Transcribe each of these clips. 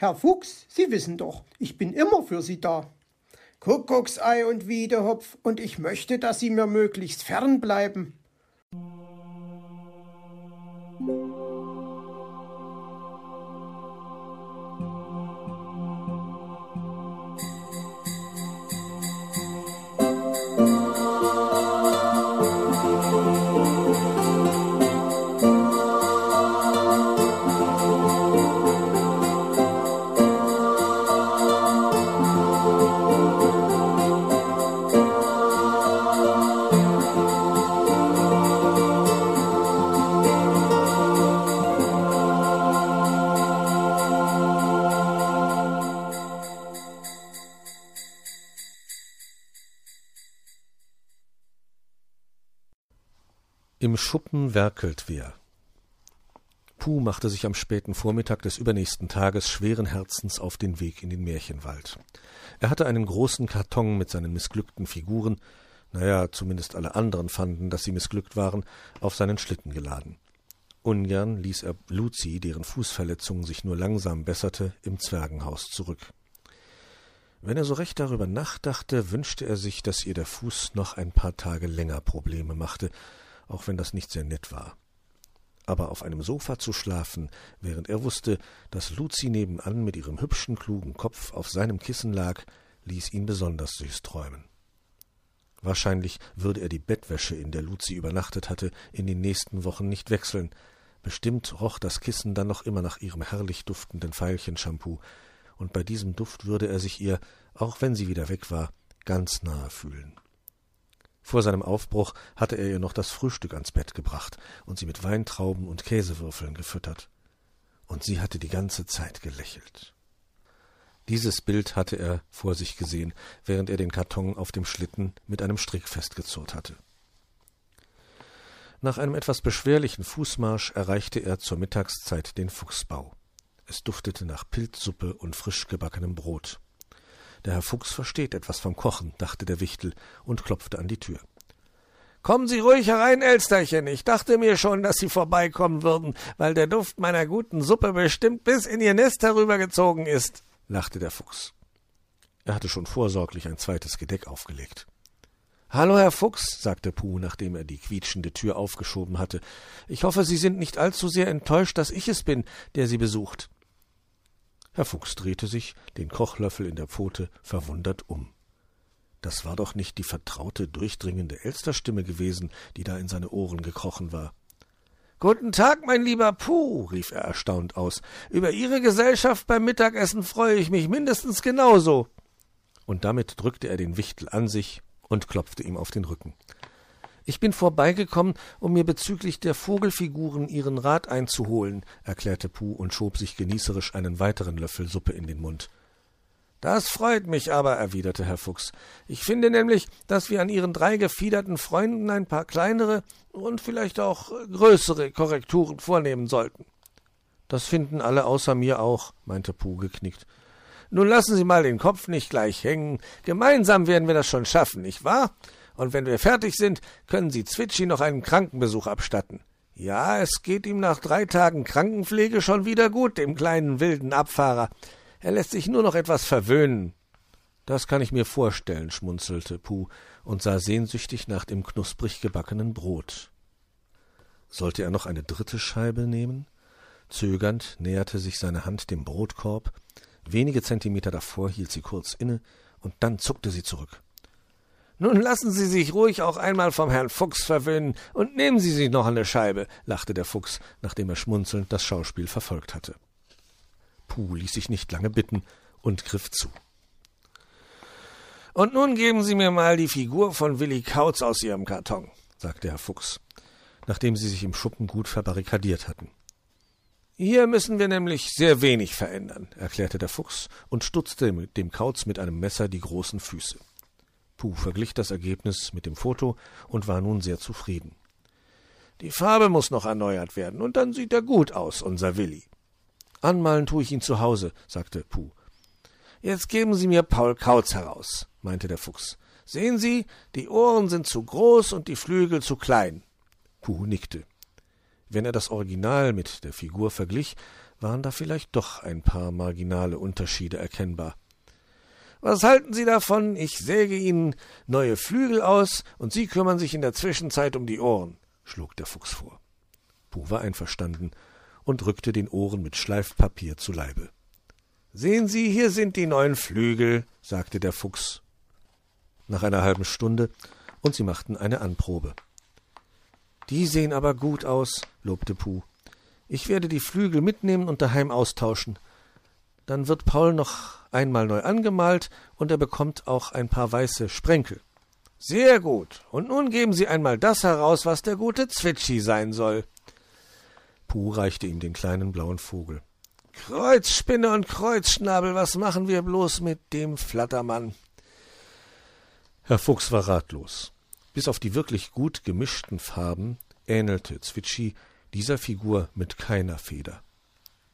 Herr Fuchs, Sie wissen doch, ich bin immer für Sie da. Kuckucksei und Wiedehopf, und ich möchte, dass Sie mir möglichst fern bleiben. Schuppen werkelt wer. Puh machte sich am späten Vormittag des übernächsten Tages schweren Herzens auf den Weg in den Märchenwald. Er hatte einen großen Karton mit seinen missglückten Figuren, naja, zumindest alle anderen fanden, dass sie missglückt waren, auf seinen Schlitten geladen. Ungern ließ er Luzi, deren Fußverletzung sich nur langsam besserte, im Zwergenhaus zurück. Wenn er so recht darüber nachdachte, wünschte er sich, dass ihr der Fuß noch ein paar Tage länger Probleme machte, auch wenn das nicht sehr nett war. Aber auf einem Sofa zu schlafen, während er wusste, dass Luzi nebenan mit ihrem hübschen, klugen Kopf auf seinem Kissen lag, ließ ihn besonders süß träumen. Wahrscheinlich würde er die Bettwäsche, in der Luzi übernachtet hatte, in den nächsten Wochen nicht wechseln. Bestimmt roch das Kissen dann noch immer nach ihrem herrlich duftenden Veilchenshampoo, und bei diesem Duft würde er sich ihr, auch wenn sie wieder weg war, ganz nahe fühlen. Vor seinem Aufbruch hatte er ihr noch das Frühstück ans Bett gebracht und sie mit Weintrauben und Käsewürfeln gefüttert. Und sie hatte die ganze Zeit gelächelt. Dieses Bild hatte er vor sich gesehen, während er den Karton auf dem Schlitten mit einem Strick festgezurrt hatte. Nach einem etwas beschwerlichen Fußmarsch erreichte er zur Mittagszeit den Fuchsbau. Es duftete nach Pilzsuppe und frisch gebackenem Brot. Der Herr Fuchs versteht etwas vom Kochen, dachte der Wichtel und klopfte an die Tür. Kommen Sie ruhig herein, Elsterchen. Ich dachte mir schon, dass Sie vorbeikommen würden, weil der Duft meiner guten Suppe bestimmt bis in Ihr Nest herübergezogen ist, lachte der Fuchs. Er hatte schon vorsorglich ein zweites Gedeck aufgelegt. Hallo, Herr Fuchs, sagte Puh, nachdem er die quietschende Tür aufgeschoben hatte. Ich hoffe, Sie sind nicht allzu sehr enttäuscht, dass ich es bin, der Sie besucht. Herr Fuchs drehte sich, den Kochlöffel in der Pfote, verwundert um. Das war doch nicht die vertraute, durchdringende Elsterstimme gewesen, die da in seine Ohren gekrochen war. Guten Tag, mein lieber Puh, rief er erstaunt aus. Über Ihre Gesellschaft beim Mittagessen freue ich mich mindestens genauso. Und damit drückte er den Wichtel an sich und klopfte ihm auf den Rücken. Ich bin vorbeigekommen, um mir bezüglich der Vogelfiguren Ihren Rat einzuholen, erklärte Puh und schob sich genießerisch einen weiteren Löffel Suppe in den Mund. Das freut mich aber, erwiderte Herr Fuchs. Ich finde nämlich, dass wir an Ihren drei gefiederten Freunden ein paar kleinere und vielleicht auch größere Korrekturen vornehmen sollten. Das finden alle außer mir auch, meinte Puh geknickt. Nun lassen Sie mal den Kopf nicht gleich hängen. Gemeinsam werden wir das schon schaffen, nicht wahr? Und wenn wir fertig sind, können Sie Zwitschi noch einen Krankenbesuch abstatten. Ja, es geht ihm nach drei Tagen Krankenpflege schon wieder gut, dem kleinen wilden Abfahrer. Er lässt sich nur noch etwas verwöhnen. Das kann ich mir vorstellen, schmunzelte Puh und sah sehnsüchtig nach dem knusprig gebackenen Brot. Sollte er noch eine dritte Scheibe nehmen? Zögernd näherte sich seine Hand dem Brotkorb. Wenige Zentimeter davor hielt sie kurz inne, und dann zuckte sie zurück. Nun lassen Sie sich ruhig auch einmal vom Herrn Fuchs verwöhnen und nehmen Sie sich noch eine Scheibe, lachte der Fuchs, nachdem er schmunzelnd das Schauspiel verfolgt hatte. Puh ließ sich nicht lange bitten und griff zu. Und nun geben Sie mir mal die Figur von Willi Kautz aus Ihrem Karton, sagte Herr Fuchs, nachdem sie sich im Schuppen gut verbarrikadiert hatten. Hier müssen wir nämlich sehr wenig verändern, erklärte der Fuchs und stutzte dem Kauz mit einem Messer die großen Füße. Puh verglich das Ergebnis mit dem Foto und war nun sehr zufrieden. Die Farbe muss noch erneuert werden, und dann sieht er gut aus, unser Willi. Anmalen tue ich ihn zu Hause, sagte Puh. Jetzt geben Sie mir Paul Kautz heraus, meinte der Fuchs. Sehen Sie, die Ohren sind zu groß und die Flügel zu klein. Puh nickte. Wenn er das Original mit der Figur verglich, waren da vielleicht doch ein paar marginale Unterschiede erkennbar. Was halten Sie davon? Ich säge Ihnen neue Flügel aus, und Sie kümmern sich in der Zwischenzeit um die Ohren, schlug der Fuchs vor. Puh war einverstanden und rückte den Ohren mit Schleifpapier zu Leibe. Sehen Sie, hier sind die neuen Flügel, sagte der Fuchs. Nach einer halben Stunde, und sie machten eine Anprobe. Die sehen aber gut aus, lobte Puh. Ich werde die Flügel mitnehmen und daheim austauschen. Dann wird Paul noch einmal neu angemalt und er bekommt auch ein paar weiße Sprenkel. Sehr gut. Und nun geben Sie einmal das heraus, was der gute Zwitschi sein soll. Puh reichte ihm den kleinen blauen Vogel. Kreuzspinne und Kreuzschnabel, was machen wir bloß mit dem Flattermann? Herr Fuchs war ratlos. Bis auf die wirklich gut gemischten Farben ähnelte Zwitschi dieser Figur mit keiner Feder.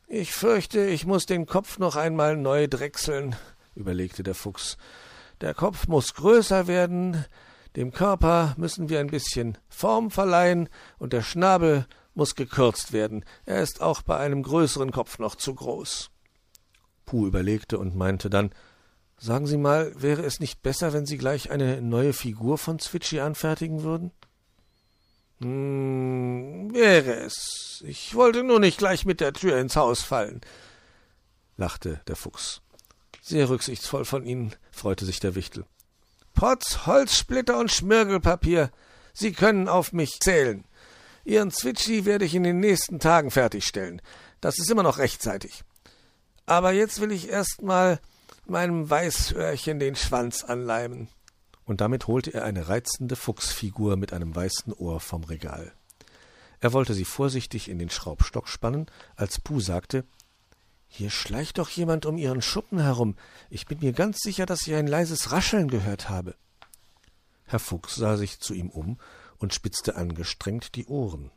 Ich fürchte, ich muss den Kopf noch einmal neu drechseln, überlegte der Fuchs. Der Kopf muss größer werden, dem Körper müssen wir ein bisschen Form verleihen, und der Schnabel muss gekürzt werden. Er ist auch bei einem größeren Kopf noch zu groß. Puh überlegte und meinte dann Sagen Sie mal, wäre es nicht besser, wenn Sie gleich eine neue Figur von Zwitschi anfertigen würden? Hm, wäre es. Ich wollte nur nicht gleich mit der Tür ins Haus fallen, lachte der Fuchs. Sehr rücksichtsvoll von Ihnen, freute sich der Wichtel. Potz, Holzsplitter und Schmirgelpapier. Sie können auf mich zählen. Ihren Zwitschi werde ich in den nächsten Tagen fertigstellen. Das ist immer noch rechtzeitig. Aber jetzt will ich erst mal meinem Weißhörchen den Schwanz anleimen und damit holte er eine reizende Fuchsfigur mit einem weißen Ohr vom Regal. Er wollte sie vorsichtig in den Schraubstock spannen, als Puh sagte Hier schleicht doch jemand um Ihren Schuppen herum. Ich bin mir ganz sicher, dass ich ein leises Rascheln gehört habe. Herr Fuchs sah sich zu ihm um und spitzte angestrengt die Ohren.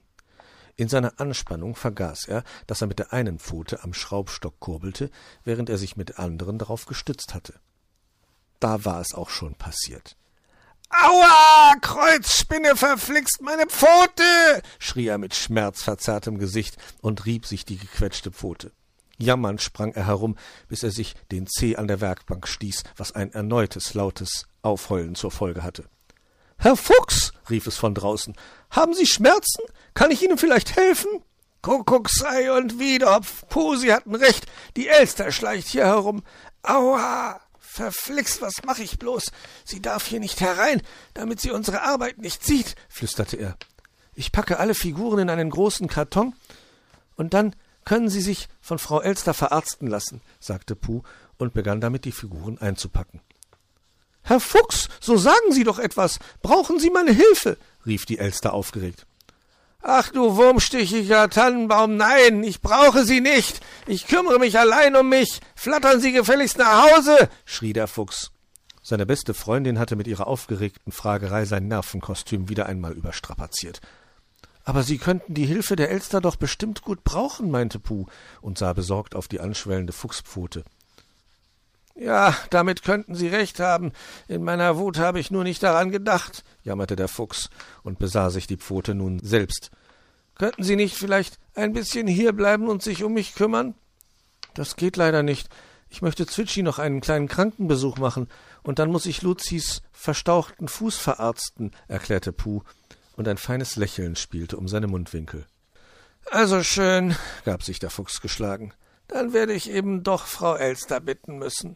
In seiner Anspannung vergaß er, dass er mit der einen Pfote am Schraubstock kurbelte, während er sich mit der anderen darauf gestützt hatte. Da war es auch schon passiert. Aua! Kreuzspinne verflixt meine Pfote! schrie er mit schmerzverzerrtem Gesicht und rieb sich die gequetschte Pfote. Jammernd sprang er herum, bis er sich den Zeh an der Werkbank stieß, was ein erneutes lautes Aufheulen zur Folge hatte. Herr Fuchs, rief es von draußen, haben Sie Schmerzen? Kann ich Ihnen vielleicht helfen? Kuckucksei und Wiedopf, Puh, Sie hatten recht, die Elster schleicht hier herum. Aua! Verflixt, was mach ich bloß? Sie darf hier nicht herein, damit sie unsere Arbeit nicht sieht, flüsterte er. Ich packe alle Figuren in einen großen Karton, und dann können Sie sich von Frau Elster verarzten lassen, sagte Puh und begann damit, die Figuren einzupacken. Herr Fuchs, so sagen Sie doch etwas. Brauchen Sie meine Hilfe? rief die Elster aufgeregt. Ach du wurmstichiger Tannenbaum, nein, ich brauche Sie nicht. Ich kümmere mich allein um mich. Flattern Sie gefälligst nach Hause, schrie der Fuchs. Seine beste Freundin hatte mit ihrer aufgeregten Fragerei sein Nervenkostüm wieder einmal überstrapaziert. Aber Sie könnten die Hilfe der Elster doch bestimmt gut brauchen, meinte Puh und sah besorgt auf die anschwellende Fuchspfote. Ja, damit könnten Sie recht haben. In meiner Wut habe ich nur nicht daran gedacht, jammerte der Fuchs und besah sich die Pfote nun selbst. Könnten Sie nicht vielleicht ein bisschen hierbleiben und sich um mich kümmern? Das geht leider nicht. Ich möchte Zwitschi noch einen kleinen Krankenbesuch machen, und dann muss ich Luzis verstauchten Fuß verarzten, erklärte Puh, und ein feines Lächeln spielte um seine Mundwinkel. Also schön, gab sich der Fuchs geschlagen. Dann werde ich eben doch Frau Elster bitten müssen.